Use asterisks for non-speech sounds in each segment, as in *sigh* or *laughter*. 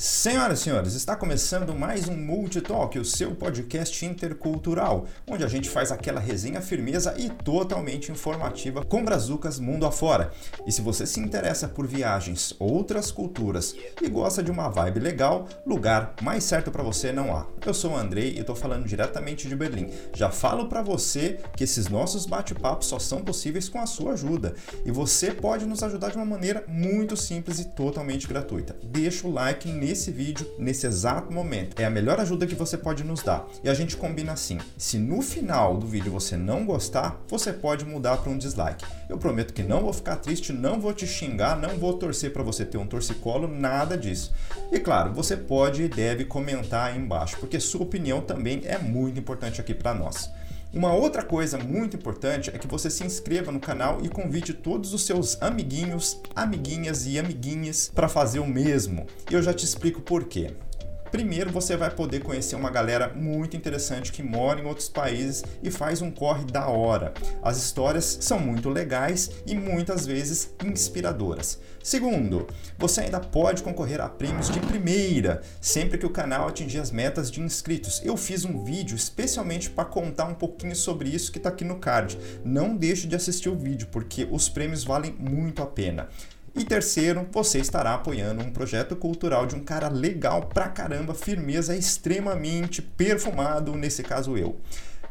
Senhoras e senhores, está começando mais um Multitalk, o seu podcast intercultural, onde a gente faz aquela resenha firmeza e totalmente informativa com brazucas mundo afora. E se você se interessa por viagens, outras culturas e gosta de uma vibe legal, lugar mais certo para você não há. Eu sou o Andrei e estou falando diretamente de Berlim. Já falo para você que esses nossos bate-papos só são possíveis com a sua ajuda e você pode nos ajudar de uma maneira muito simples e totalmente gratuita. Deixa o like nesse vídeo nesse exato momento. É a melhor ajuda que você pode nos dar. E a gente combina assim: se no final do vídeo você não gostar, você pode mudar para um dislike. Eu prometo que não vou ficar triste, não vou te xingar, não vou torcer para você ter um torcicolo, nada disso. E claro, você pode e deve comentar aí embaixo, porque sua opinião também é muito importante aqui para nós. Uma outra coisa muito importante é que você se inscreva no canal e convide todos os seus amiguinhos, amiguinhas e amiguinhas para fazer o mesmo. E eu já te explico por quê. Primeiro, você vai poder conhecer uma galera muito interessante que mora em outros países e faz um corre da hora. As histórias são muito legais e muitas vezes inspiradoras. Segundo, você ainda pode concorrer a prêmios de primeira sempre que o canal atingir as metas de inscritos. Eu fiz um vídeo especialmente para contar um pouquinho sobre isso que está aqui no card. Não deixe de assistir o vídeo porque os prêmios valem muito a pena. E terceiro, você estará apoiando um projeto cultural de um cara legal pra caramba, firmeza extremamente perfumado, nesse caso eu.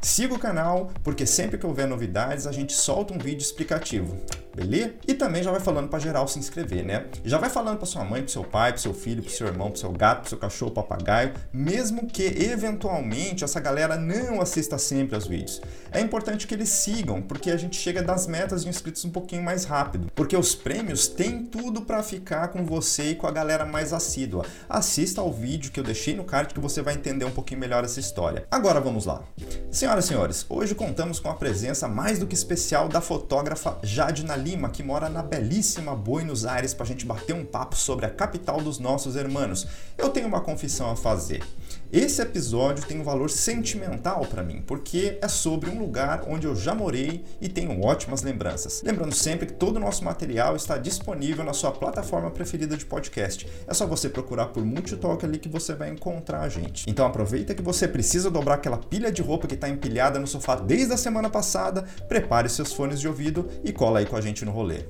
Siga o canal, porque sempre que houver novidades a gente solta um vídeo explicativo beleza? E também já vai falando para geral se inscrever, né? Já vai falando para sua mãe, para seu pai, para seu filho, para seu irmão, para seu gato, para seu cachorro, papagaio, mesmo que eventualmente essa galera não assista sempre aos vídeos. É importante que eles sigam, porque a gente chega das metas de inscritos um pouquinho mais rápido, porque os prêmios têm tudo para ficar com você e com a galera mais assídua. Assista ao vídeo que eu deixei no card que você vai entender um pouquinho melhor essa história. Agora vamos lá. Senhoras e senhores, hoje contamos com a presença mais do que especial da fotógrafa Jadina Lima, que mora na belíssima Buenos Aires, para a gente bater um papo sobre a capital dos nossos hermanos. Eu tenho uma confissão a fazer. Esse episódio tem um valor sentimental para mim, porque é sobre um lugar onde eu já morei e tenho ótimas lembranças. Lembrando sempre que todo o nosso material está disponível na sua plataforma preferida de podcast. É só você procurar por Multitalk ali que você vai encontrar a gente. Então aproveita que você precisa dobrar aquela pilha de roupa que está empilhada no sofá desde a semana passada, prepare seus fones de ouvido e cola aí com a gente no rolê.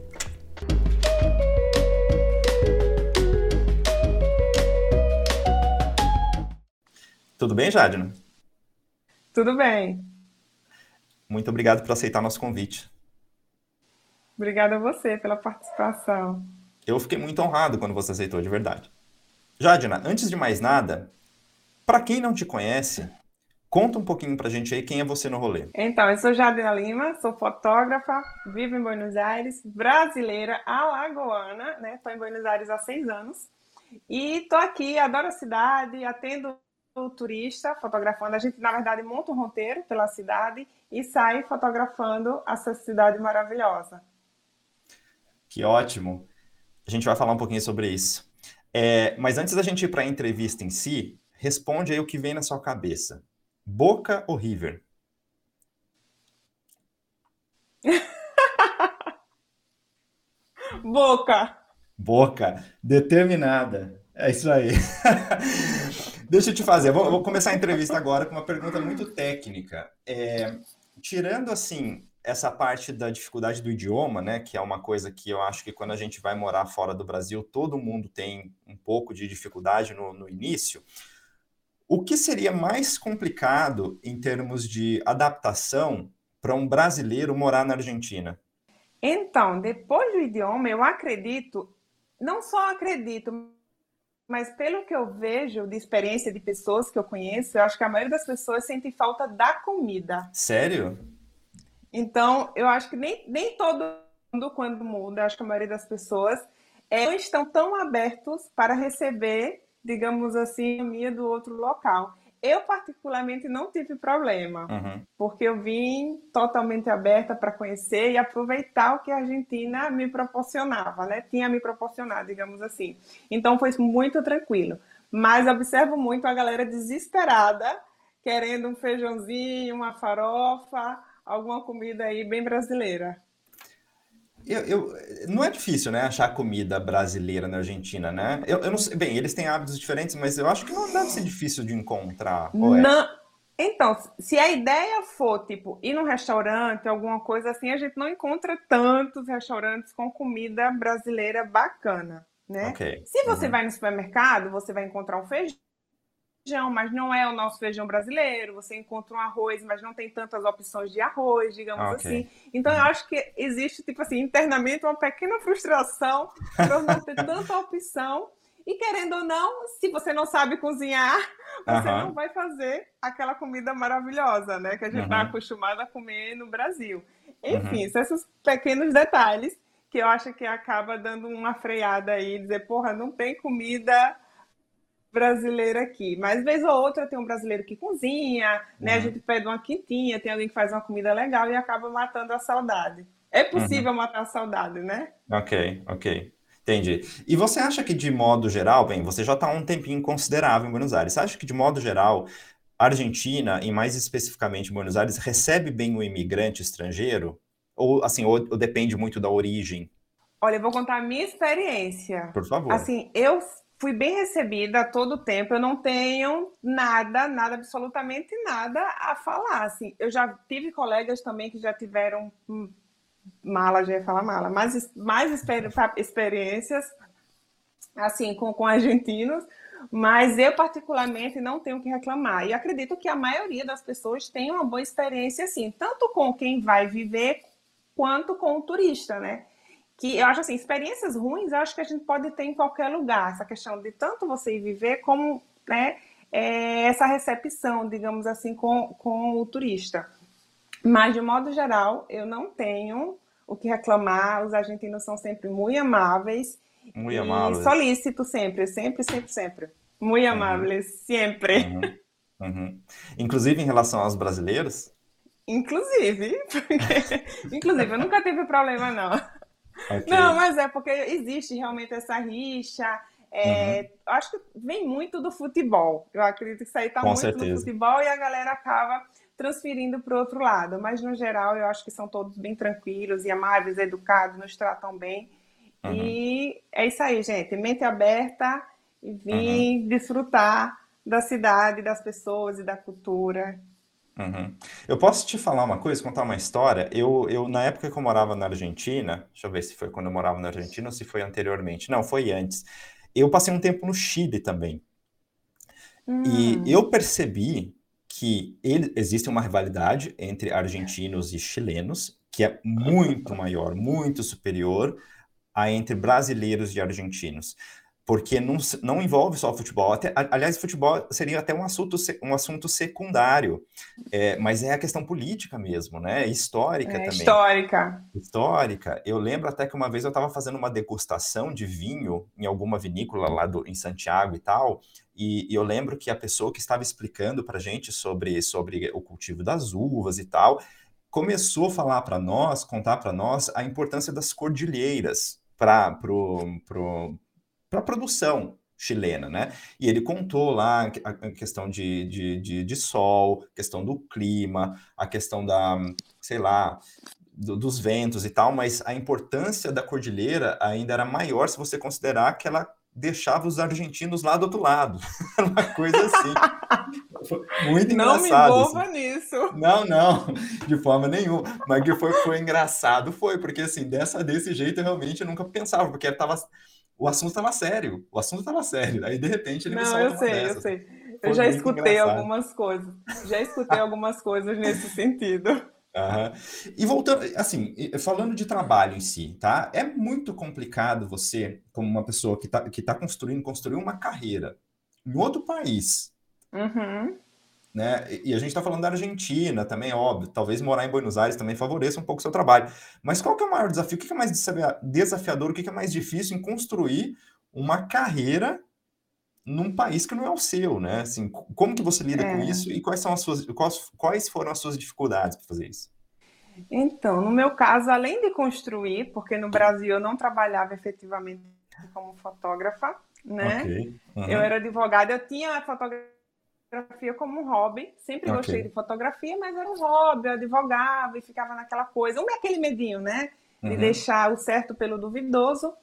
Tudo bem, Jadina? Tudo bem. Muito obrigado por aceitar nosso convite. Obrigada a você pela participação. Eu fiquei muito honrado quando você aceitou, de verdade. Jadina, antes de mais nada, para quem não te conhece, conta um pouquinho pra gente aí quem é você no rolê. Então, eu sou Jadina Lima, sou fotógrafa, vivo em Buenos Aires, brasileira, alagoana, né? Estou em Buenos Aires há seis anos. E tô aqui, adoro a cidade, atendo turista fotografando. A gente, na verdade, monta um roteiro pela cidade e sai fotografando essa cidade maravilhosa. Que ótimo. A gente vai falar um pouquinho sobre isso. É, mas antes da gente ir para a entrevista em si, responde aí o que vem na sua cabeça. Boca ou River? *laughs* Boca. Boca. Determinada. É isso aí. *laughs* Deixa eu te fazer, vou, vou, começar a entrevista agora com uma pergunta muito técnica. É, tirando, assim, essa parte da dificuldade do idioma, né, que é uma coisa que eu acho que quando a gente vai morar fora do Brasil, todo mundo tem um pouco de dificuldade no, no início. O que seria mais complicado em termos de adaptação para um brasileiro morar na Argentina? Então, depois do idioma, eu acredito, não só acredito, mas pelo que eu vejo de experiência de pessoas que eu conheço, eu acho que a maioria das pessoas sente falta da comida. Sério? Então, eu acho que nem, nem todo mundo, quando muda, acho que a maioria das pessoas é, não estão tão abertos para receber, digamos assim, a minha do outro local. Eu, particularmente, não tive problema, uhum. porque eu vim totalmente aberta para conhecer e aproveitar o que a Argentina me proporcionava, né? Tinha me proporcionado, digamos assim. Então, foi muito tranquilo. Mas observo muito a galera desesperada, querendo um feijãozinho, uma farofa, alguma comida aí bem brasileira. Eu, eu, não é difícil, né, achar comida brasileira na Argentina, né? Eu, eu não sei, bem, eles têm hábitos diferentes, mas eu acho que não deve ser difícil de encontrar. É? Não. Então, se a ideia for, tipo, ir num restaurante, alguma coisa assim, a gente não encontra tantos restaurantes com comida brasileira bacana, né? Okay. Se você uhum. vai no supermercado, você vai encontrar um feijão feijão, mas não é o nosso feijão brasileiro. Você encontra um arroz, mas não tem tantas opções de arroz, digamos okay. assim. Então eu acho que existe, tipo assim, internamente uma pequena frustração por não ter *laughs* tanta opção. E querendo ou não, se você não sabe cozinhar, você não vai fazer aquela comida maravilhosa, né? Que a gente está acostumado a comer no Brasil. Enfim, são esses pequenos detalhes que eu acho que acaba dando uma freada aí, dizer, porra, não tem comida brasileiro aqui. Mas vez ou outra tem um brasileiro que cozinha, né? Uhum. A gente pede uma quintinha, tem alguém que faz uma comida legal e acaba matando a saudade. É possível uhum. matar a saudade, né? Ok, ok. Entendi. E você acha que, de modo geral, bem, você já está um tempinho considerável em Buenos Aires, você acha que, de modo geral, a Argentina, e mais especificamente Buenos Aires, recebe bem o imigrante estrangeiro? Ou, assim, ou, ou depende muito da origem? Olha, eu vou contar a minha experiência. Por favor. Assim, eu fui bem recebida todo o tempo. Eu não tenho nada, nada, absolutamente nada a falar. Assim, eu já tive colegas também que já tiveram hum, mala, já ia falar mala, mais, mais experi experiências assim com, com argentinos, mas eu particularmente não tenho que reclamar. E acredito que a maioria das pessoas tem uma boa experiência assim, tanto com quem vai viver quanto com o turista, né? Que eu acho assim, experiências ruins eu acho que a gente pode ter em qualquer lugar, essa questão de tanto você ir viver como né, é, essa recepção, digamos assim, com, com o turista. Mas, de modo geral, eu não tenho o que reclamar, os argentinos são sempre muito amáveis. Muito amáveis. Solícitos sempre, sempre, sempre, sempre. Muito uhum. amáveis, sempre. Uhum. Uhum. Inclusive em relação aos brasileiros? Inclusive, porque, *laughs* inclusive, eu nunca tive problema, não. Okay. Não, mas é porque existe realmente essa rixa. É, uhum. Acho que vem muito do futebol. Eu acredito que isso aí está muito certeza. no futebol e a galera acaba transferindo para o outro lado. Mas, no geral, eu acho que são todos bem tranquilos e amáveis, educados, nos tratam bem. Uhum. E é isso aí, gente. Mente aberta e vir uhum. desfrutar da cidade, das pessoas e da cultura. Uhum. Eu posso te falar uma coisa, contar uma história? Eu, eu, na época que eu morava na Argentina, deixa eu ver se foi quando eu morava na Argentina ou se foi anteriormente. Não, foi antes. Eu passei um tempo no Chile também. Hum. E eu percebi que ele, existe uma rivalidade entre argentinos e chilenos, que é muito maior, muito superior a entre brasileiros e argentinos porque não, não envolve só futebol. Até, aliás, futebol seria até um assunto, um assunto secundário, é, mas é a questão política mesmo, né? Histórica é, também. Histórica. Histórica. Eu lembro até que uma vez eu estava fazendo uma degustação de vinho em alguma vinícola lá do, em Santiago e tal, e, e eu lembro que a pessoa que estava explicando para gente sobre, sobre o cultivo das uvas e tal, começou a falar para nós, contar para nós a importância das cordilheiras para pro, pro, para a produção chilena, né? E ele contou lá a questão de, de, de, de, sol, questão do clima, a questão da, sei lá, do, dos ventos e tal, mas a importância da cordilheira ainda era maior se você considerar que ela deixava os argentinos lá do outro lado. *laughs* Uma coisa assim. muito engraçado. Não me envolva assim. nisso. Não, não, de forma nenhuma. Mas que foi, foi engraçado, foi, porque assim, dessa, desse jeito eu realmente nunca pensava, porque estava o assunto estava sério, o assunto estava sério. Aí, de repente, ele Não, me eu sei, eu sei. Eu já escutei engraçado. algumas coisas. Já escutei algumas coisas nesse sentido. Uhum. E voltando, assim, falando de trabalho em si, tá? É muito complicado você, como uma pessoa que está que tá construindo, construir uma carreira em outro país. Uhum né? E a gente está falando da Argentina também, óbvio. Talvez morar em Buenos Aires também favoreça um pouco o seu trabalho. Mas qual que é o maior desafio? O que é mais desafiador? O que é mais difícil em construir uma carreira num país que não é o seu, né? Assim, como que você lida é. com isso e quais são as suas quais, quais foram as suas dificuldades para fazer isso? Então, no meu caso, além de construir, porque no Brasil eu não trabalhava efetivamente como fotógrafa, né? Okay. Uhum. Eu era advogada, eu tinha fotografia fotografia como um hobby. Sempre okay. gostei de fotografia, mas era um hobby, eu advogava e ficava naquela coisa. Um é aquele medinho, né? de uhum. deixar o certo pelo duvidoso.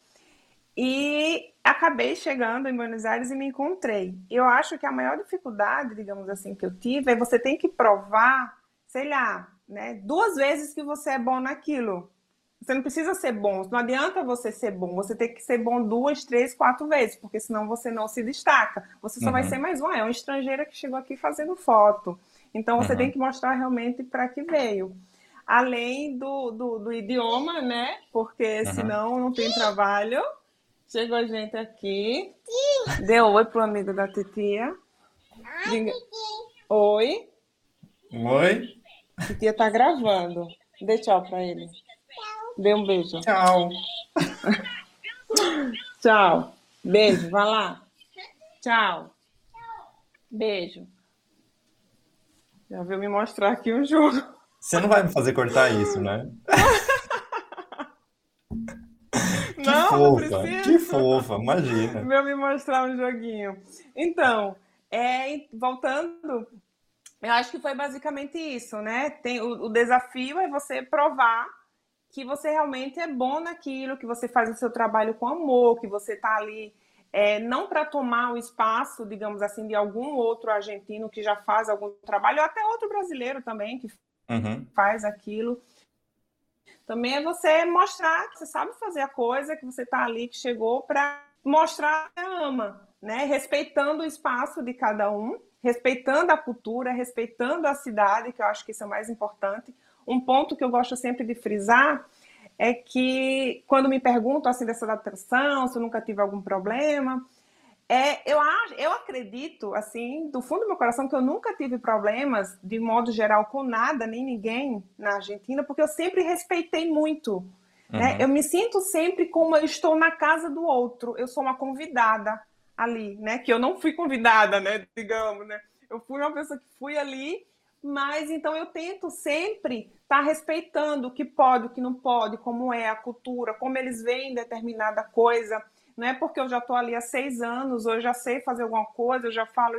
E acabei chegando em Buenos Aires e me encontrei. Eu acho que a maior dificuldade, digamos assim, que eu tive é você tem que provar, sei lá, né, duas vezes que você é bom naquilo. Você não precisa ser bom, não adianta você ser bom, você tem que ser bom duas, três, quatro vezes, porque senão você não se destaca. Você só uhum. vai ser mais um, é uma estrangeira que chegou aqui fazendo foto. Então você uhum. tem que mostrar realmente para que veio. Além do, do, do, idioma, né? Porque uhum. senão não tem trabalho. Chegou a gente aqui. Deu oi pro amigo da titia. Diga... Oi. Oi. Titia tá gravando. Dê tchau pra ele. Dê um beijo. Tchau. tchau. Beijo, vai lá. Tchau. Beijo. Já veio me mostrar aqui o um jogo. Você não vai me fazer cortar isso, né? *laughs* que não, fofa, não que fofa, imagina. Veio me mostrar um joguinho. Então, é, voltando, eu acho que foi basicamente isso, né? Tem, o, o desafio é você provar que você realmente é bom naquilo, que você faz o seu trabalho com amor, que você está ali é, não para tomar o espaço, digamos assim, de algum outro argentino que já faz algum trabalho, ou até outro brasileiro também que uhum. faz aquilo. Também é você mostrar que você sabe fazer a coisa, que você está ali, que chegou para mostrar que ama, né? Respeitando o espaço de cada um, respeitando a cultura, respeitando a cidade, que eu acho que isso é o mais importante. Um ponto que eu gosto sempre de frisar é que quando me perguntam assim dessa adaptação, se eu nunca tive algum problema, é, eu, eu acredito, assim, do fundo do meu coração, que eu nunca tive problemas, de modo geral, com nada, nem ninguém na Argentina, porque eu sempre respeitei muito. Né? Uhum. Né? Eu me sinto sempre como eu estou na casa do outro, eu sou uma convidada ali, né? Que eu não fui convidada, né? Digamos, né? Eu fui uma pessoa que fui ali mas então eu tento sempre estar tá respeitando o que pode, o que não pode, como é a cultura, como eles veem determinada coisa. Não é porque eu já estou ali há seis anos, ou eu já sei fazer alguma coisa, eu já falo.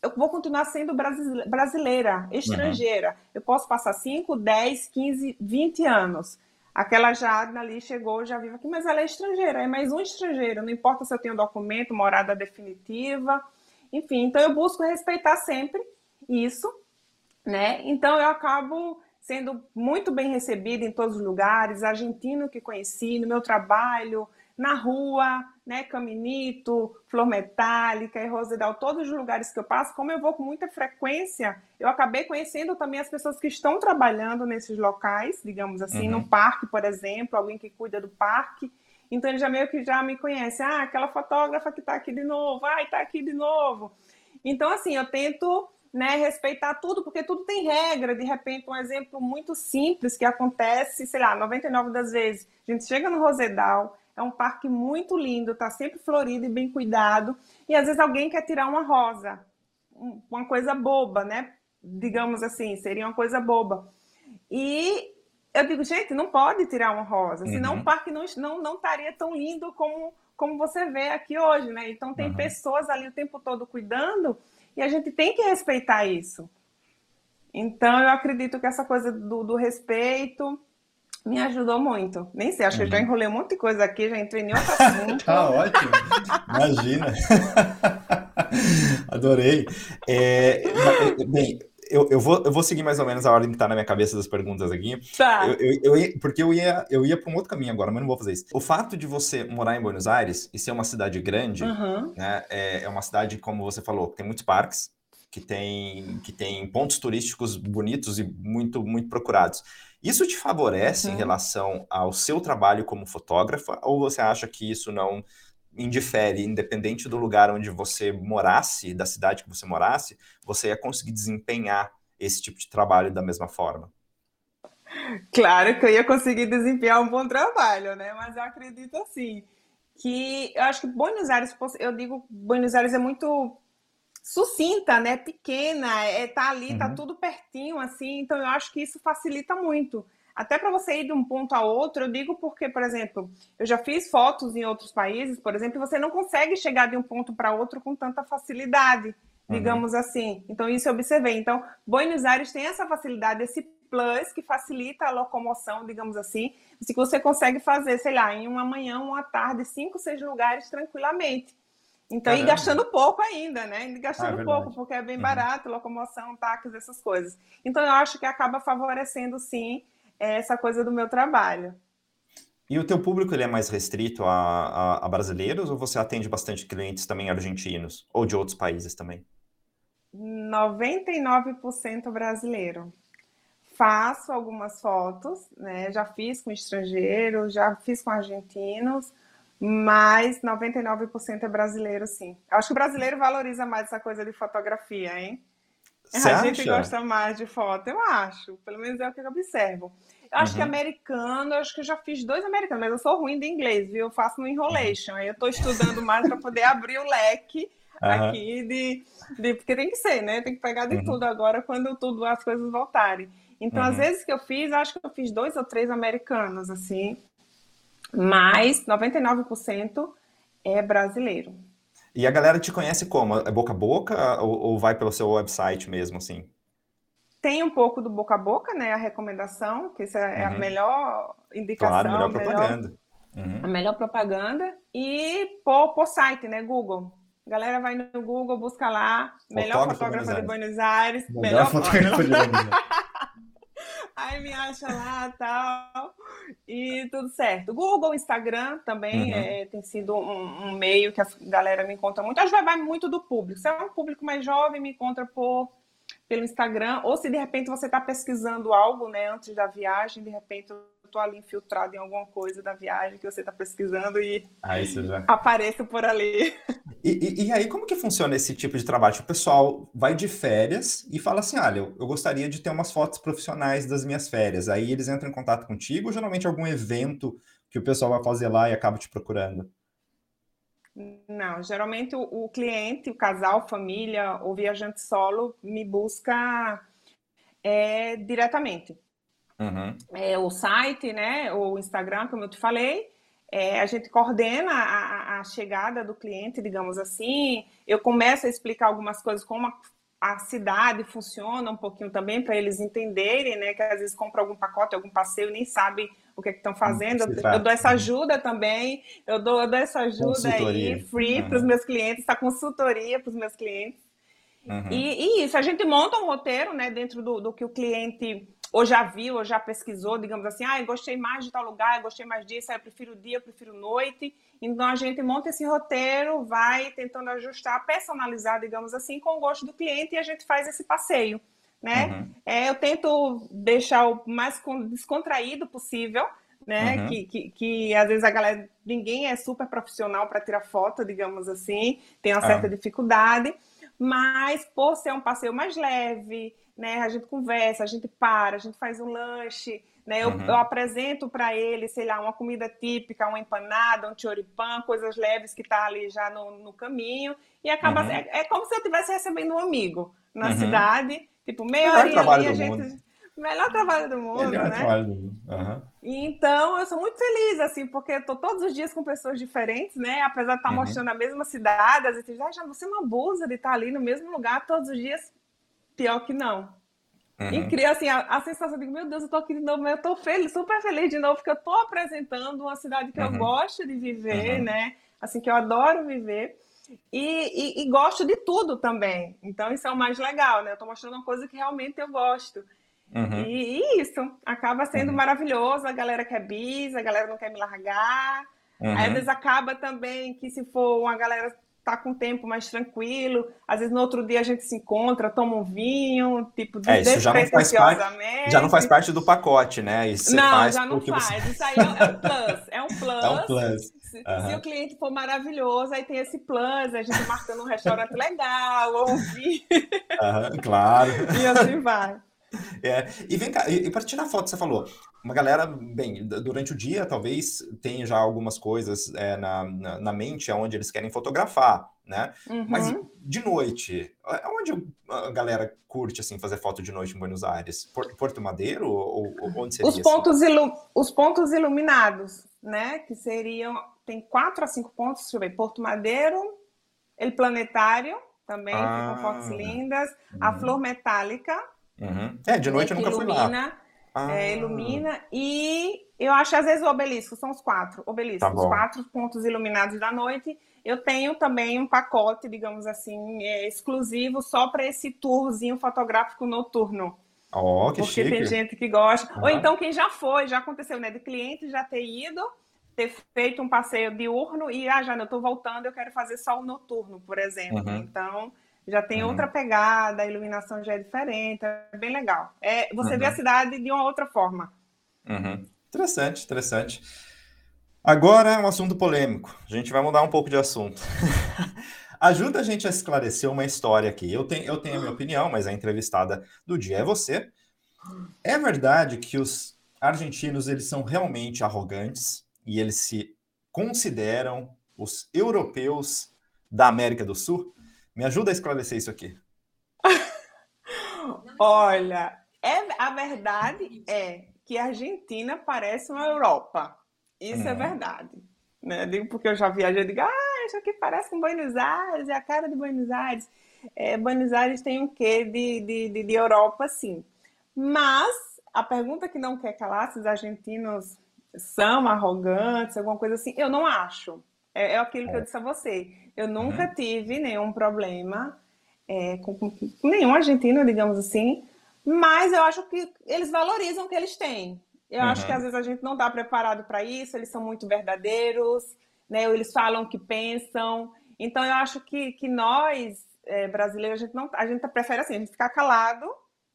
Eu vou continuar sendo brasileira, estrangeira. Uhum. Eu posso passar 5, 10, 15, 20 anos. Aquela Jadna ali chegou, já vive aqui, mas ela é estrangeira, é mais um estrangeiro. Não importa se eu tenho documento, morada definitiva, enfim. Então eu busco respeitar sempre isso né? Então eu acabo sendo muito bem recebida em todos os lugares, argentino que conheci no meu trabalho, na rua, né, Caminito, Flor Metálica e Rosedal, todos os lugares que eu passo, como eu vou com muita frequência, eu acabei conhecendo também as pessoas que estão trabalhando nesses locais, digamos assim, uhum. no parque, por exemplo, alguém que cuida do parque. Então ele já meio que já me conhece, ah, aquela fotógrafa que está aqui de novo, ai, está aqui de novo. Então assim, eu tento né, respeitar tudo, porque tudo tem regra. De repente, um exemplo muito simples que acontece, sei lá, 99 das vezes, a gente chega no Rosedal, é um parque muito lindo, está sempre florido e bem cuidado, e às vezes alguém quer tirar uma rosa, uma coisa boba, né? Digamos assim, seria uma coisa boba. E eu digo, gente, não pode tirar uma rosa, uhum. senão o parque não, não, não estaria tão lindo como, como você vê aqui hoje, né? Então tem uhum. pessoas ali o tempo todo cuidando e a gente tem que respeitar isso. Então, eu acredito que essa coisa do, do respeito me ajudou muito. Nem sei, acho uhum. que eu já uhum. enrolei um monte de coisa aqui, já entrei em *laughs* outro assunto. tá ótimo, imagina. *laughs* Adorei. É, bem, eu, eu, vou, eu vou seguir mais ou menos a ordem que está na minha cabeça das perguntas aqui. Tá. Eu, eu, eu porque eu ia, eu ia para um outro caminho agora, mas não vou fazer isso. O fato de você morar em Buenos Aires e ser uma cidade grande, uhum. né, é, é uma cidade, como você falou, que tem muitos parques, que tem, que tem pontos turísticos bonitos e muito, muito procurados. Isso te favorece uhum. em relação ao seu trabalho como fotógrafa ou você acha que isso não indifere, independente do lugar onde você morasse, da cidade que você morasse, você ia conseguir desempenhar esse tipo de trabalho da mesma forma? Claro que eu ia conseguir desempenhar um bom trabalho, né? Mas eu acredito assim que eu acho que Buenos Aires, eu digo, Buenos Aires é muito sucinta, né? Pequena, é, tá ali, tá uhum. tá tudo pertinho, assim. Então eu acho que isso facilita muito. Até para você ir de um ponto a outro, eu digo porque, por exemplo, eu já fiz fotos em outros países, por exemplo, e você não consegue chegar de um ponto para outro com tanta facilidade, uhum. digamos uhum. assim. Então isso eu observei. Então Buenos Aires tem essa facilidade, esse Plus, que facilita a locomoção, digamos assim, que você consegue fazer, sei lá, em uma manhã, uma tarde, cinco, seis lugares tranquilamente. Então, Caramba. e gastando pouco ainda, né? E gastando ah, é pouco, porque é bem uhum. barato, locomoção, táxis, essas coisas. Então, eu acho que acaba favorecendo, sim, essa coisa do meu trabalho. E o teu público ele é mais restrito a, a, a, brasileiros ou você atende bastante clientes também argentinos ou de outros países também? 99% brasileiro. Faço algumas fotos, né? Já fiz com estrangeiros, já fiz com argentinos, mas 99% é brasileiro, sim. Acho que o brasileiro valoriza mais essa coisa de fotografia, hein? Você a gente gosta mais de foto, eu acho. Pelo menos é o que eu observo. Eu acho uhum. que americano, eu acho que eu já fiz dois americanos, mas eu sou ruim de inglês, viu? Eu faço no enrolation. Aí eu estou estudando mais para poder abrir o leque uhum. aqui de, de, Porque tem que ser, né? Tem que pegar de uhum. tudo agora quando tudo as coisas voltarem. Então, às uhum. vezes que eu fiz, acho que eu fiz dois ou três americanos, assim. Mas 99% é brasileiro. E a galera te conhece como? É boca a boca ou, ou vai pelo seu website mesmo, assim? Tem um pouco do boca a boca, né? A recomendação, que isso é, uhum. a melhor indicação. Claro, melhor propaganda. Uhum. A melhor propaganda. E por, por site, né? Google. A galera vai no Google, busca lá, melhor fotógrafa de Buenos Aires. Melhor, melhor fotógrafa de Buenos Aires. *laughs* Aí me acha lá tal. E tudo certo. Google, Instagram também uhum. é, tem sido um, um, meio que a galera me encontra muito. Acho que vai muito do público. Se é um público mais jovem, me encontra por pelo Instagram, ou se de repente você está pesquisando algo, né, antes da viagem, de repente estou ali infiltrado em alguma coisa da viagem que você está pesquisando e aí já... apareço por ali. E, e, e, aí, como que funciona esse tipo de trabalho? O pessoal vai de férias e fala assim, olha, eu, eu gostaria de ter umas fotos profissionais das minhas férias. Aí eles entram em contato contigo, ou geralmente algum evento que o pessoal vai fazer lá e acaba te procurando? Não, geralmente o, o, cliente, o casal, família ou viajante solo me busca é, diretamente. Uhum. É, o site, né, o Instagram, como eu te falei, é, a gente coordena a, a, chegada do cliente, digamos assim. Eu começo a explicar algumas coisas, como a, a cidade funciona um pouquinho também, para eles entenderem, né, que às vezes compra algum pacote, algum passeio, nem sabe o que é estão fazendo. Eu, eu, dou essa ajuda também, eu dou, eu dou essa ajuda aí, free uhum. para os meus clientes, essa consultoria para os meus clientes. Uhum. E, e, isso, a gente monta um roteiro né, dentro do, do que o cliente ou já viu, ou já pesquisou, digamos assim, ah, eu gostei mais de tal lugar, eu gostei mais disso, eu prefiro dia, eu prefiro noite. Então a gente monta esse roteiro, vai tentando ajustar, personalizar, digamos assim, com o gosto do cliente e a gente faz esse passeio né? Uhum. É, eu tento deixar o mais descontraído possível, né? Uhum. Que, que, que, às vezes a galera, ninguém é super profissional para tirar foto, digamos assim, tem uma certa ah. dificuldade, mas por ser um passeio mais leve, né? A gente conversa, a gente para, a gente faz um lanche, né? Eu, uhum. eu apresento para ele, sei lá, uma comida típica, uma empanada, um choripã, coisas leves que tá ali já no, no caminho, e acaba uhum. é, é, como se eu estivesse recebendo um amigo na uhum. cidade Tipo, meia hora ali a gente. Mundo. Melhor trabalho do mundo, Melhor né? trabalho do mundo. Uhum. Então, eu sou muito feliz, assim, porque eu tô todos os dias com pessoas diferentes, né? Apesar de estar uhum. mostrando a mesma cidade, às vezes, ah, já você não abusa de estar ali no mesmo lugar todos os dias. Pior que não. Uhum. E cria, assim, a, a, sensação de, meu Deus, eu tô aqui de novo, mas eu tô feliz, super feliz de novo, porque eu tô apresentando uma cidade que eu uhum. gosto de viver, uhum. né? Assim, que eu adoro viver. E, e, e, gosto de tudo também. Então, isso é o mais legal, né? Eu estou mostrando uma coisa que realmente eu gosto. Uhum. E, e, isso acaba sendo uhum. maravilhoso. A galera quer bis, a galera não quer me largar. Uhum. Aí, às vezes acaba também que se for uma galera tá com tempo mais tranquilo, às vezes no outro dia a gente se encontra, toma um vinho, tipo, é, isso já não faz parte, já não faz parte do pacote, né? Isso não, já não faz. Você... Isso aí é, é um plus, é um plus. *laughs* É um plus. Se, uhum. se, o cliente for maravilhoso, aí tem esse plus, a gente marcando um restaurante legal, ouvir. Uhum, claro. *laughs* e assim vai. *laughs* É, e vem cá, e, e para tirar foto, você falou, uma galera, bem, durante o dia talvez tenha já algumas coisas é, na, na, na, mente onde eles querem fotografar, né? Uhum. Mas de noite, onde a galera curte assim fazer foto de noite em Buenos Aires? Porto Madeiro ou, ou onde seria? Os pontos, ilu os pontos iluminados, né? Que seriam tem quatro a cinco pontos, deixa eu ver, Porto Madeiro, El Planetário também, ah, com fotos lindas, uhum. a Flor Metálica, Uhum. É, de noite eu nunca ilumina, fui lá. Ah. É, ilumina e eu acho às vezes o obelisco, são os quatro obeliscos, tá os quatro pontos iluminados da noite. Eu tenho também um pacote, digamos assim, é, exclusivo só para esse tourzinho fotográfico noturno. Oh, que Porque chique. tem gente que gosta. Ou então quem já foi, já aconteceu, né? De cliente já ter ido, ter feito um passeio diurno e, ah, já eu estou voltando, eu quero fazer só o noturno, por exemplo. Uhum. Então, já tem uhum. outra pegada, a iluminação já é diferente, é bem legal. É, você uhum. vê a cidade de uma outra forma. Uhum. Interessante, interessante. Agora é um assunto polêmico. A gente vai mudar um pouco de assunto. *laughs* Ajuda a gente a esclarecer uma história aqui. Eu tenho, eu tenho a minha opinião, mas a entrevistada do dia é você. É verdade que os argentinos eles são realmente arrogantes e eles se consideram os europeus da América do Sul? Me ajuda a esclarecer isso aqui. *laughs* Olha, é, a verdade é que a Argentina parece uma Europa. Isso é uhum. é verdade. Né? Digo porque eu já viajei e digo, ah, isso aqui parece com Buenos Aires, é a cara de Buenos Aires. É, Buenos Aires tem um quê de, de, de, de Europa, sim. Mas a pergunta que não quer calar, se os argentinos são arrogantes, alguma coisa assim, eu não acho. É, é aquilo que eu é. disse a você. Eu nunca uhum. tive nenhum problema é, com, com, nenhum argentino, digamos assim, mas eu acho que eles valorizam o que eles têm. Eu uhum. acho que às vezes a gente não está preparado para isso, eles são muito verdadeiros, né? Eles falam o que pensam. Então eu acho que, que nós, é, brasileiros, a gente, não, a gente prefere assim, a gente ficar calado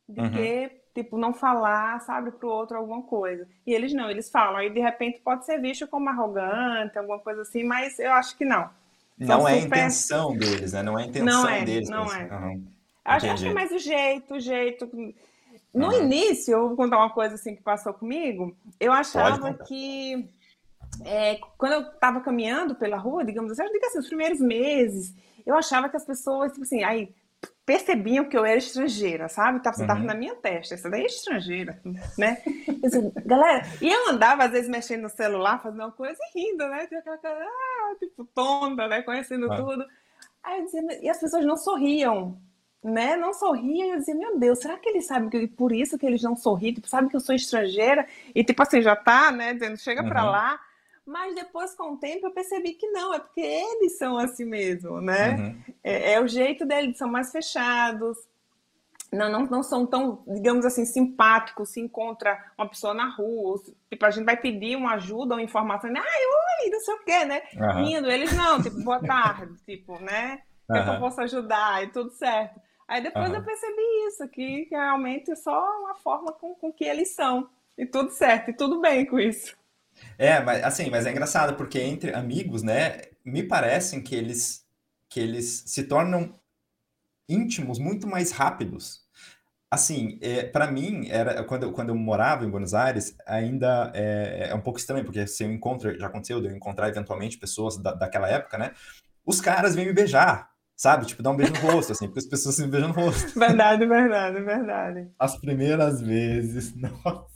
do uhum. que tipo, não falar, sabe, para o outro alguma coisa. E eles não, eles falam. Aí, de repente, pode ser visto como arrogante, alguma coisa assim, mas eu acho que não. Não é super... a intenção deles, né? Não é a intenção não é, deles. Não mas... é. Uhum. Acho, acho que é mais o jeito, o jeito. No uhum. início, eu vou contar uma coisa assim que passou comigo. Eu achava que é, quando eu estava caminhando pela rua, digamos assim, eu digo assim, os primeiros meses, eu achava que as pessoas, tipo assim, aí percebiam que eu era estrangeira, sabe? Tava, uhum. tava na minha testa, essa daí é estrangeira, *laughs* né? Assim, galera, e eu andava às vezes mexendo no celular, fazendo uma coisa e rindo, né? Tinha aquela cara, ah, tipo, tonta, né? Conhecendo ah. tudo. Aí eu dizia, e as pessoas não sorriam, né? Não sorriam, e eu dizia, meu Deus, será que eles sabem que por isso que eles não sorriem? Tipo, sabe que eu sou estrangeira? E tipo assim, já tá, né? Dizendo, chega uhum. pra lá. Mas depois, com o tempo, eu percebi que não, é porque eles são assim mesmo, né? Uhum. É, é, o jeito deles, são mais fechados, não, não, não são tão, digamos assim, simpáticos. Se encontra uma pessoa na rua, tipo, a gente vai pedir uma ajuda ou informação, ai, oi, não sei o quê, né? Uhum. Rindo, eles não, tipo, boa tarde, *laughs* tipo, né? Uhum. Que eu posso ajudar e tudo certo. Aí depois uhum. eu percebi isso, que realmente é só uma forma com, com que eles são. E tudo certo, e tudo bem com isso. É, mas assim, mas é engraçado porque entre amigos, né, me parecem que eles que eles se tornam íntimos muito mais rápidos. Assim, é, para mim, era quando quando eu morava em Buenos Aires, ainda é, é um pouco estranho, porque se eu encontro, já aconteceu de eu encontrar eventualmente pessoas da, daquela época, né? Os caras vêm me beijar, sabe? Tipo, dar um beijo no rosto, assim, porque as pessoas se beijam no rosto. *laughs* Verdade, verdade, verdade. As primeiras vezes, *laughs* nossa.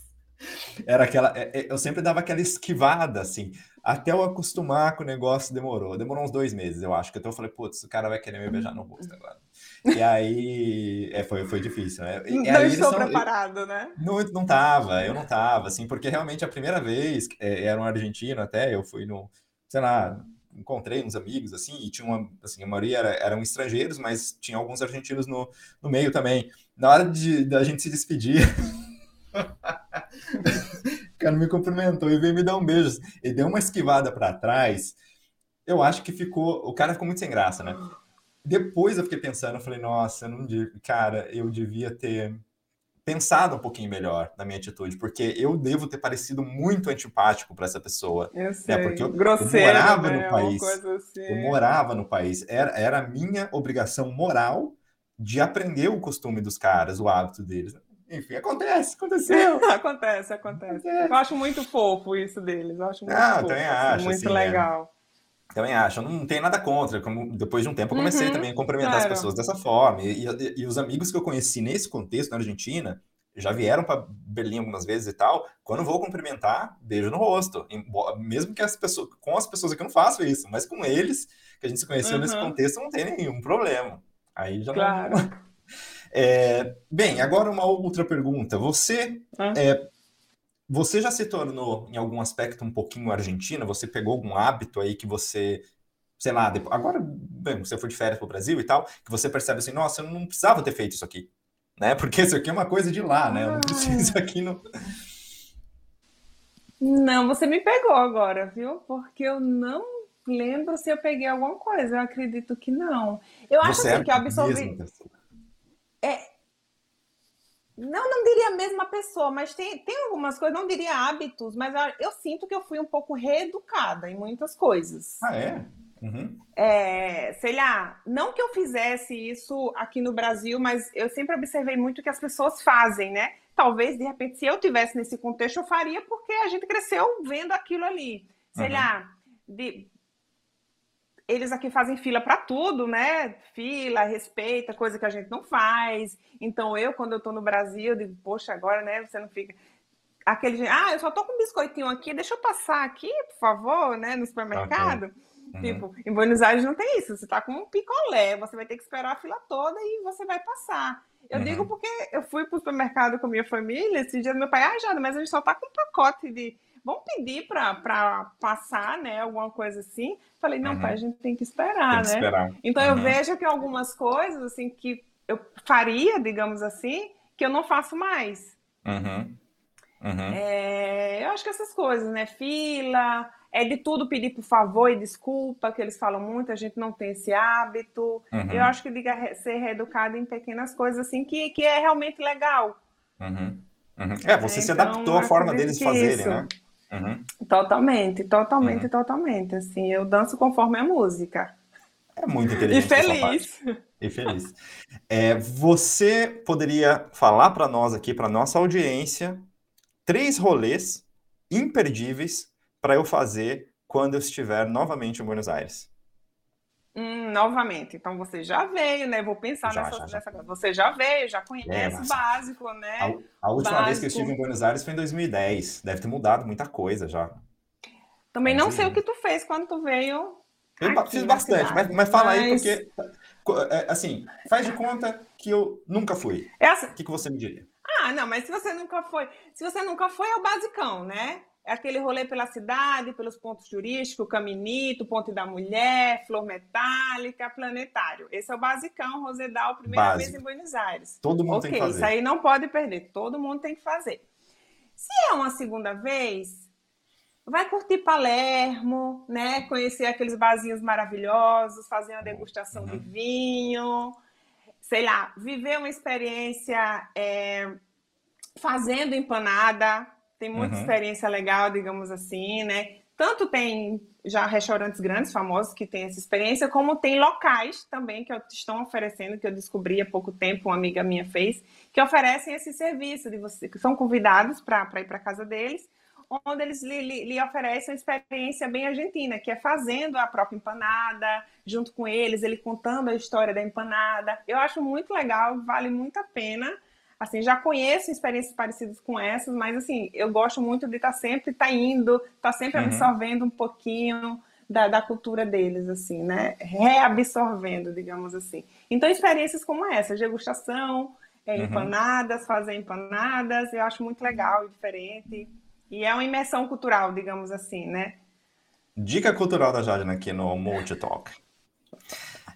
Era aquela. É, é, eu sempre dava aquela esquivada, assim. Até eu acostumar com o negócio demorou. Demorou uns dois meses, eu acho. Até eu falei, putz, o cara vai querer me beijar no rosto agora. E aí. É, foi, foi difícil, né? E, não estou são, preparado, né? Não, não tava, eu não tava, assim, porque realmente a primeira vez é, era um argentino até, eu fui no. Sei lá, encontrei uns amigos, assim, e tinha uma. Assim, a maioria era, eram estrangeiros, mas tinha alguns argentinos no, no meio também. Na hora de da gente se despedir. *laughs* *laughs* o cara me cumprimentou e veio me dar um beijo. Ele deu uma esquivada para trás. Eu acho que ficou. O cara ficou muito sem graça, né? Depois eu fiquei pensando, eu falei, nossa, eu não cara, eu devia ter pensado um pouquinho melhor na minha atitude, porque eu devo ter parecido muito antipático para essa pessoa. Eu né? sei. Né? Porque eu, Grosseiro, eu morava né? no país. Assim. Eu morava no país. Era, era a minha obrigação moral de aprender o costume dos caras, o hábito deles. Enfim, acontece, aconteceu. *laughs* acontece, acontece, Eu acho muito fofo isso deles. Eu acho muito não, fofo, também assim, acho, muito assim, é. legal. É. Também acho, não tem nada contra. Como depois de um tempo eu comecei uhum, também a cumprimentar claro. as pessoas dessa forma. E, e, e, os amigos que eu conheci nesse contexto na Argentina já vieram para Berlim algumas vezes e tal. Quando vou cumprimentar, beijo no rosto. Mesmo que as pessoas, com as pessoas aqui eu não faço isso, mas com eles, que a gente se conheceu uhum. nesse contexto, não tem nenhum problema. Aí já claro. não. *laughs* É, bem, agora uma outra pergunta. Você ah. é, você já se tornou, em algum aspecto, um pouquinho argentina? Você pegou algum hábito aí que você, sei lá, depois, agora, bem, você foi de férias para o Brasil e tal, que você percebe assim, nossa, eu não precisava ter feito isso aqui, né? Porque isso aqui é uma coisa de lá, né? Eu não preciso *laughs* aqui no... Não, você me pegou agora, viu? Porque eu não lembro se eu peguei alguma coisa. Eu acredito que não. Eu acho assim, que eu absorvi. É, não, não diria a mesma pessoa, mas tem, tem algumas coisas, não diria hábitos, mas eu sinto que eu fui um pouco reeducada em muitas coisas. Ah, é? Uhum. É, sei lá, não que eu fizesse isso aqui no Brasil, mas eu sempre observei muito que as pessoas fazem, né? Talvez, de repente, se eu tivesse nesse contexto, eu faria porque a gente cresceu vendo aquilo ali. Sei uhum. lá, de, eles aqui fazem fila para tudo, né? Fila, respeita, coisa que a gente não faz. Então, eu, quando eu tô no Brasil, digo, poxa, agora, né? Você não fica. Aquele, ah, eu só tô com um biscoitinho aqui, deixa eu passar aqui, por favor, né? No supermercado. Okay. Uhum. Tipo, em Buenos Aires não tem isso. Você tá com um picolé, você vai ter que esperar a fila toda e você vai passar. Eu uhum. digo porque eu fui pro supermercado com minha família, esse dia meu pai, ah, Jada, mas a gente só tá com um pacote de vamos pedir para passar, né? Alguma coisa assim. Falei, não, uhum. pai, a gente tem que esperar, tem que né? Esperar. Então uhum. eu vejo que algumas coisas assim que eu faria, digamos assim, que eu não faço mais. Uhum. Uhum. É, eu acho que essas coisas, né? Fila, é de tudo pedir por favor e desculpa, que eles falam muito, a gente não tem esse hábito. Uhum. Eu acho que diga ser reeducado em pequenas coisas assim, que, que é realmente legal. Uhum. Uhum. É, você é, se adaptou então, à forma deles fazerem, isso. né? Uhum. Totalmente, totalmente, uhum. totalmente. Assim, eu danço conforme a música. É muito inteligente. E feliz. E feliz. É, você poderia falar para nós aqui, para nossa audiência, três rolês imperdíveis para eu fazer quando eu estiver novamente em Buenos Aires? Hum, novamente. Então você já veio, né? Vou pensar já, nessa, já, já. nessa. Você já veio, já conhece é, o básico, né? A, a última básico. vez que eu estive em Buenos Aires foi em 2010. Deve ter mudado muita coisa já. Também mas, não sei o que tu fez quando tu veio. Eu fiz bastante, mas, mas fala mas... aí, porque. É, assim, faz de conta que eu nunca fui. É assim... O que, que você me diria? Ah, não, mas se você nunca foi. Se você nunca foi, é o basicão, né? É aquele rolê pela cidade, pelos pontos turísticos, Caminito, Ponte da Mulher, Flor Metálica, Planetário. Esse é o basicão, Rosedal, primeira Básico. vez em Buenos Aires. Todo mundo okay, tem que fazer. Isso aí não pode perder, todo mundo tem que fazer. Se é uma segunda vez, vai curtir Palermo, né? Conhecer aqueles barzinhos maravilhosos, fazer uma degustação uhum. de vinho, sei lá, viver uma experiência é, fazendo empanada, tem muita uhum. experiência legal, digamos assim, né? Tanto tem já restaurantes grandes, famosos, que têm essa experiência, como tem locais também que estão oferecendo, que eu descobri há pouco tempo, uma amiga minha fez, que oferecem esse serviço de você, que são convidados para ir para casa deles, onde eles lhe, lhe, lhe, oferecem uma experiência bem argentina, que é fazendo a própria empanada, junto com eles, ele contando a história da empanada. Eu acho muito legal, vale muito a pena assim, já conheço experiências parecidas com essas, mas assim, eu gosto muito de estar tá sempre tá indo, estar tá sempre uhum. absorvendo um pouquinho da, da, cultura deles, assim, né? Reabsorvendo, digamos assim. Então, experiências como essa, degustação, é, uhum. empanadas, fazer empanadas, eu acho muito legal e diferente. E é uma imersão cultural, digamos assim, né? Dica cultural da Jadna aqui no Multi Talk.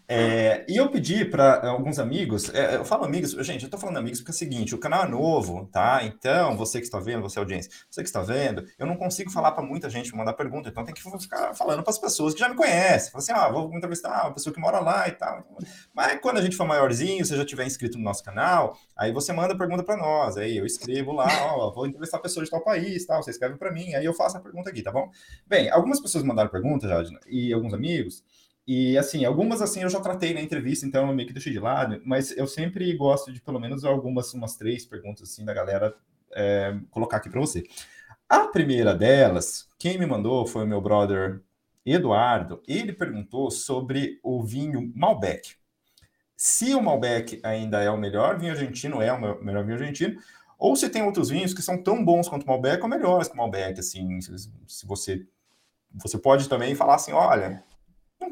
É, e eu pedi para alguns amigos, é, eu falo amigos, gente, eu estou falando amigos porque é o seguinte, o canal é novo, tá? Então, você que está vendo, você audiência, você que está vendo, eu não consigo falar para muita gente, mandar pergunta, então tem que ficar falando para as pessoas que já me conhecem. Fala assim, ah, vou entrevistar uma pessoa que mora lá e tal. Mas quando a gente for maiorzinho, você já tiver inscrito no nosso canal, aí você manda pergunta para nós, aí eu escrevo lá, ó, vou entrevistar pessoas de tal país, tal, você escreve para mim, aí eu faço a pergunta aqui, tá bom? Bem, algumas pessoas mandaram pergunta, já, e alguns amigos, e, assim, algumas, assim, eu já tratei na entrevista, então eu meio que deixei de lado, mas eu sempre gosto de, pelo menos, algumas, umas três perguntas, assim, da galera é, colocar aqui para você. A primeira delas, quem me mandou foi o meu brother Eduardo. Ele perguntou sobre o vinho Malbec. Se o Malbec ainda é o melhor vinho argentino, é o melhor vinho argentino, ou se tem outros vinhos que são tão bons quanto o Malbec ou melhores que o Malbec, assim, se você você pode também falar assim, olha,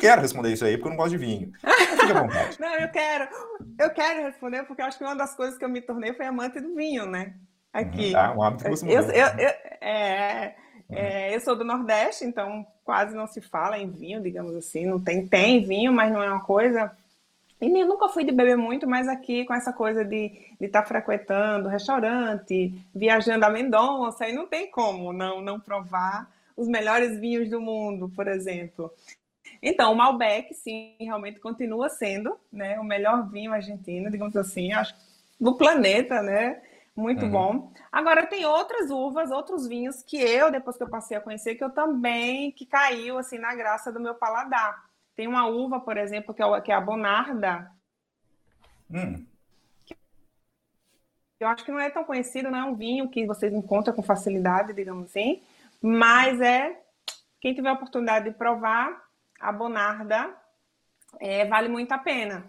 quero responder isso aí porque eu não gosto de vinho. fica à vontade. *laughs* Não, eu quero, eu quero responder porque eu acho que uma das coisas que eu me tornei foi amante do vinho, né? Aqui. Ah, um hábito que você mudou. Eu, eu, eu, é, é, eu sou do Nordeste, então quase não se fala em vinho, digamos assim. Não tem, tem vinho, mas não é uma coisa. E nem, nunca fui de beber muito, mas aqui com essa coisa de estar tá frequentando restaurante, viajando a Mendonça, aí não tem como não, não provar os melhores vinhos do mundo, por exemplo. Então, o Malbec, sim, realmente continua sendo né, o melhor vinho argentino, digamos assim, acho, do planeta, né? Muito uhum. bom. Agora tem outras uvas, outros vinhos que eu, depois que eu passei a conhecer, que eu também, que caiu assim na graça do meu paladar. Tem uma uva, por exemplo, que é, que é a Bonarda. Hum. Eu acho que não é tão conhecido, não é um vinho que vocês encontram com facilidade, digamos assim. Mas é, quem tiver a oportunidade de provar, a Bonarda é, vale muito a pena.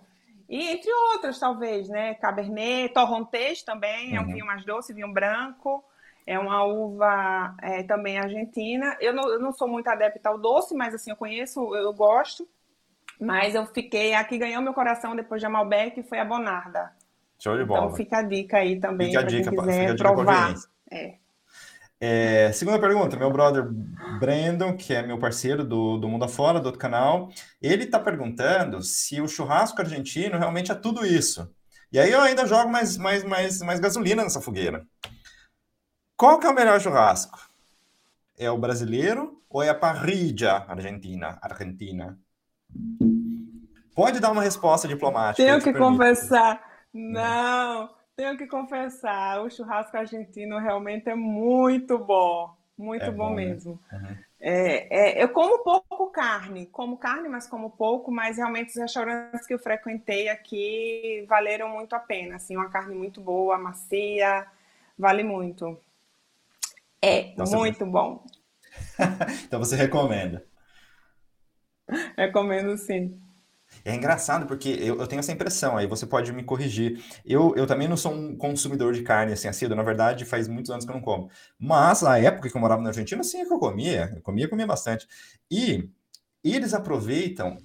E entre outras, talvez, né? Cabernet, Torrontés também, é um uhum. vinho mais doce, vinho branco. É uma uva é, também argentina. Eu não, eu não sou muito adepta ao doce, mas assim, eu conheço, eu gosto. Mas eu fiquei, aqui ganhou meu coração depois de Malbec, foi a Bonarda. Show de bola. Então fica a dica aí também, para quem quiser provar. É. É, segunda pergunta, meu brother Brandon, que é meu parceiro do, do Mundo Afora, do outro canal, ele está perguntando se o churrasco argentino realmente é tudo isso. E aí eu ainda jogo mais, mais, mais, mais gasolina nessa fogueira. Qual que é o melhor churrasco? É o brasileiro ou é a parrilla argentina? Argentina. Pode dar uma resposta diplomática. Tenho que conversar. Não. Tenho que confessar, o churrasco argentino realmente é muito bom. Muito é bom, bom, né? mesmo. Uhum. É, é, eu como pouco carne, como carne, mas como pouco, mas realmente os restaurantes que eu frequentei aqui valeram muito a pena. Assim, uma carne muito boa, macia, vale muito. É então, muito bom. *laughs* então você recomenda? Recomendo sim. É engraçado porque eu, eu, tenho essa impressão, aí você pode me corrigir. Eu, eu também não sou um consumidor de carne assim assíduo, na verdade faz muitos anos que eu não como. Mas na época que eu morava na Argentina, sim, é que eu comia. Eu comia, comia bastante. E, e eles aproveitam.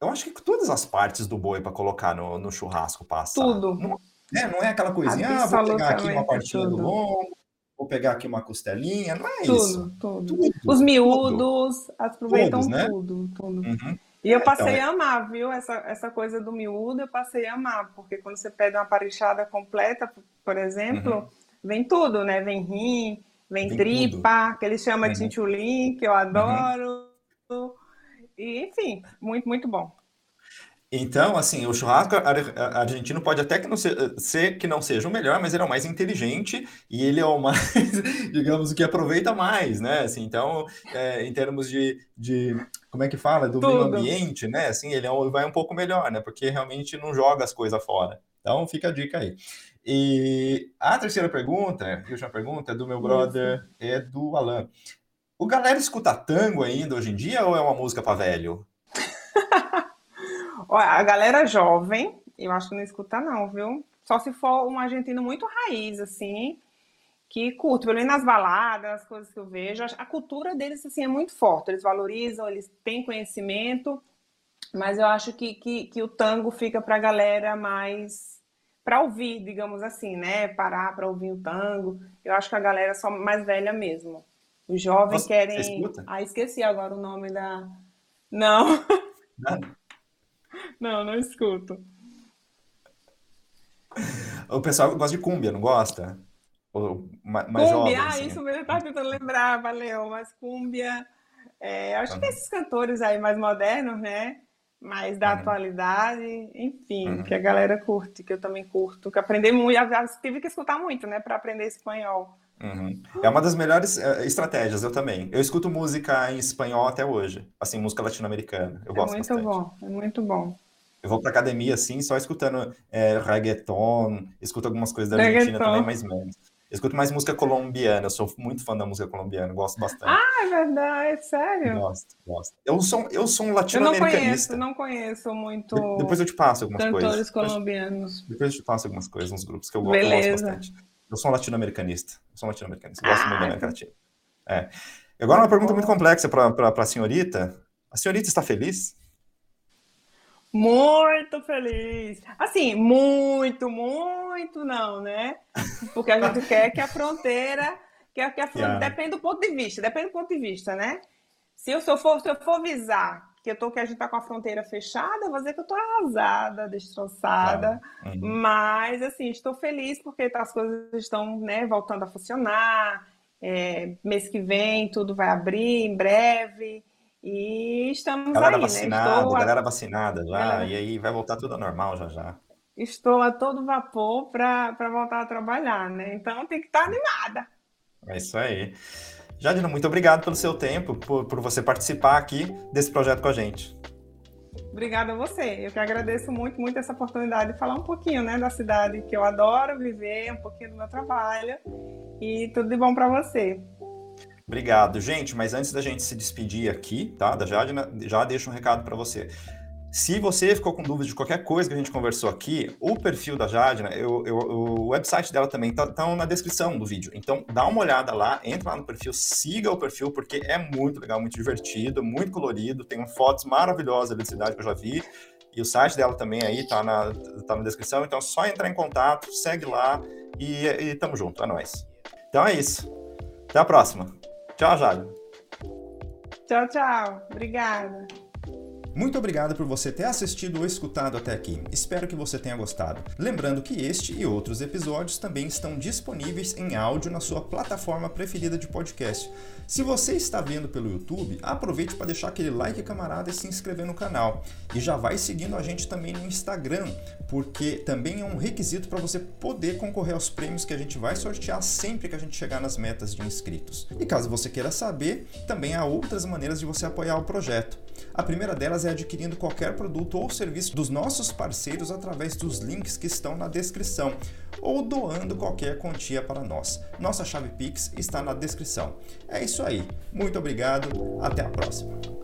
Eu acho que todas as partes do boi para colocar no, no churrasco passa. Tudo. Não, é, não é aquela coisinha, ah, vou pegar aqui uma partinha tudo. do lombo, vou pegar aqui uma costelinha, não é tudo, isso. Tudo, tudo. Os miúdos tudo. aproveitam Todos, né? tudo, tudo. Uhum. E eu passei então, a amar, viu? Essa, essa coisa do miúdo, eu passei a amar, porque quando você pede uma parichada completa, por exemplo, uhum. vem tudo, né? Vem rim, vem, vem tripa, tudo. que eles chamam uhum. de chinchulim, que eu adoro. Uhum. E, enfim, muito, muito bom. Então, assim, o churrasco argentino pode até que não ser, ser, que não seja o melhor, mas ele é o mais inteligente e ele é o mais, *laughs* digamos, o que aproveita mais, né? Assim, então, é, em termos de, de, como é que fala, do Tudo. meio ambiente, né? Assim, ele é, vai um pouco melhor, né? Porque realmente não joga as coisas fora. Então, fica a dica aí. E a terceira pergunta, a última pergunta, é do meu brother, é do Alan. O galera escuta tango ainda hoje em dia ou é uma música para velho? *laughs* Olha, a galera jovem, eu acho que não escuta não, viu? Só se for um argentino muito raiz, assim, que curte, pelo menos nas baladas, as coisas que eu vejo. A cultura deles, assim, é muito forte. Eles valorizam, eles têm conhecimento, mas eu acho que, que, que o tango fica para a galera mais para ouvir, digamos assim, né? Parar para ouvir o tango. Eu acho que a galera é só mais velha mesmo. Os jovens Nossa, querem. Ah, esqueci agora o nome da. Não. Não. Não, não escuto. O pessoal gosta de cúmbia, não gosta? Ou mais cúmbia, jovem, ah, assim. isso mesmo, eu estava tentando lembrar, valeu, mas cúmbia... É, acho uhum. que esses cantores aí mais modernos, né? Mais da uhum. atualidade, enfim, uhum. que a galera curte, que eu também curto, que aprendi muito, tive que escutar muito, né, para aprender espanhol. Uhum. É uma das melhores uh, estratégias, eu também. Eu escuto música em espanhol até hoje, assim, música latino-americana. Eu é gosto muito bastante. bom, é muito bom. Eu vou pra academia, assim, só escutando é, reggaeton, escuto algumas coisas da Argentina reggaeton. também, mais menos. Eu escuto mais música colombiana, eu sou muito fã da música colombiana, gosto bastante. Ah, é verdade, sério? Gosto, gosto. Eu sou, eu sou um latino-americanista. Eu não conheço, não conheço muito. De, depois eu te passo algumas cantores coisas. Cantores colombianos. Depois eu te passo algumas coisas nos grupos que eu, eu gosto bastante. Eu sou um latino-americanista. Eu sou um latino-americanista. Gosto ah, muito da América Latina. É. Agora uma pergunta muito complexa para a senhorita. A senhorita está feliz? Muito feliz. Assim, muito, muito não, né? Porque a gente quer que a fronteira, quer que a fronteira, yeah. depende do ponto de vista, depende do ponto de vista, né? Se eu, se eu for, se eu for visar que eu tô que a gente tá com a fronteira fechada, vou dizer que eu tô arrasada, destroçada, uhum. mas assim, estou feliz porque as coisas estão, né, voltando a funcionar. É, mês que vem tudo vai abrir em breve. E estamos galera aí, vacinada, né? Estou galera a... vacinada já, galera... e aí vai voltar tudo ao normal já já. Estou a todo vapor para voltar a trabalhar, né? Então tem que estar animada. É isso aí. Jadina, muito obrigado pelo seu tempo, por, por você participar aqui desse projeto com a gente. Obrigada a você. Eu que agradeço muito, muito essa oportunidade de falar um pouquinho né, da cidade que eu adoro viver, um pouquinho do meu trabalho. E tudo de bom para você. Obrigado, gente. Mas antes da gente se despedir aqui, tá? Da Jadina, já deixo um recado para você. Se você ficou com dúvida de qualquer coisa que a gente conversou aqui, o perfil da Jadina, eu, eu, o website dela também está tá na descrição do vídeo. Então dá uma olhada lá, entra lá no perfil, siga o perfil, porque é muito legal, muito divertido, muito colorido, tem fotos maravilhosas da cidade que eu já vi. E o site dela também aí tá na, tá na descrição. Então é só entrar em contato, segue lá e, e tamo junto, é nóis. Então é isso. Até a próxima. Tchau, Jade. Tchau, tchau. Obrigada. Muito obrigado por você ter assistido ou escutado até aqui. Espero que você tenha gostado. Lembrando que este e outros episódios também estão disponíveis em áudio na sua plataforma preferida de podcast. Se você está vendo pelo YouTube, aproveite para deixar aquele like camarada e se inscrever no canal. E já vai seguindo a gente também no Instagram, porque também é um requisito para você poder concorrer aos prêmios que a gente vai sortear sempre que a gente chegar nas metas de inscritos. E caso você queira saber, também há outras maneiras de você apoiar o projeto. A primeira delas é adquirindo qualquer produto ou serviço dos nossos parceiros através dos links que estão na descrição ou doando qualquer quantia para nós. Nossa chave Pix está na descrição. É isso aí. Muito obrigado. Até a próxima.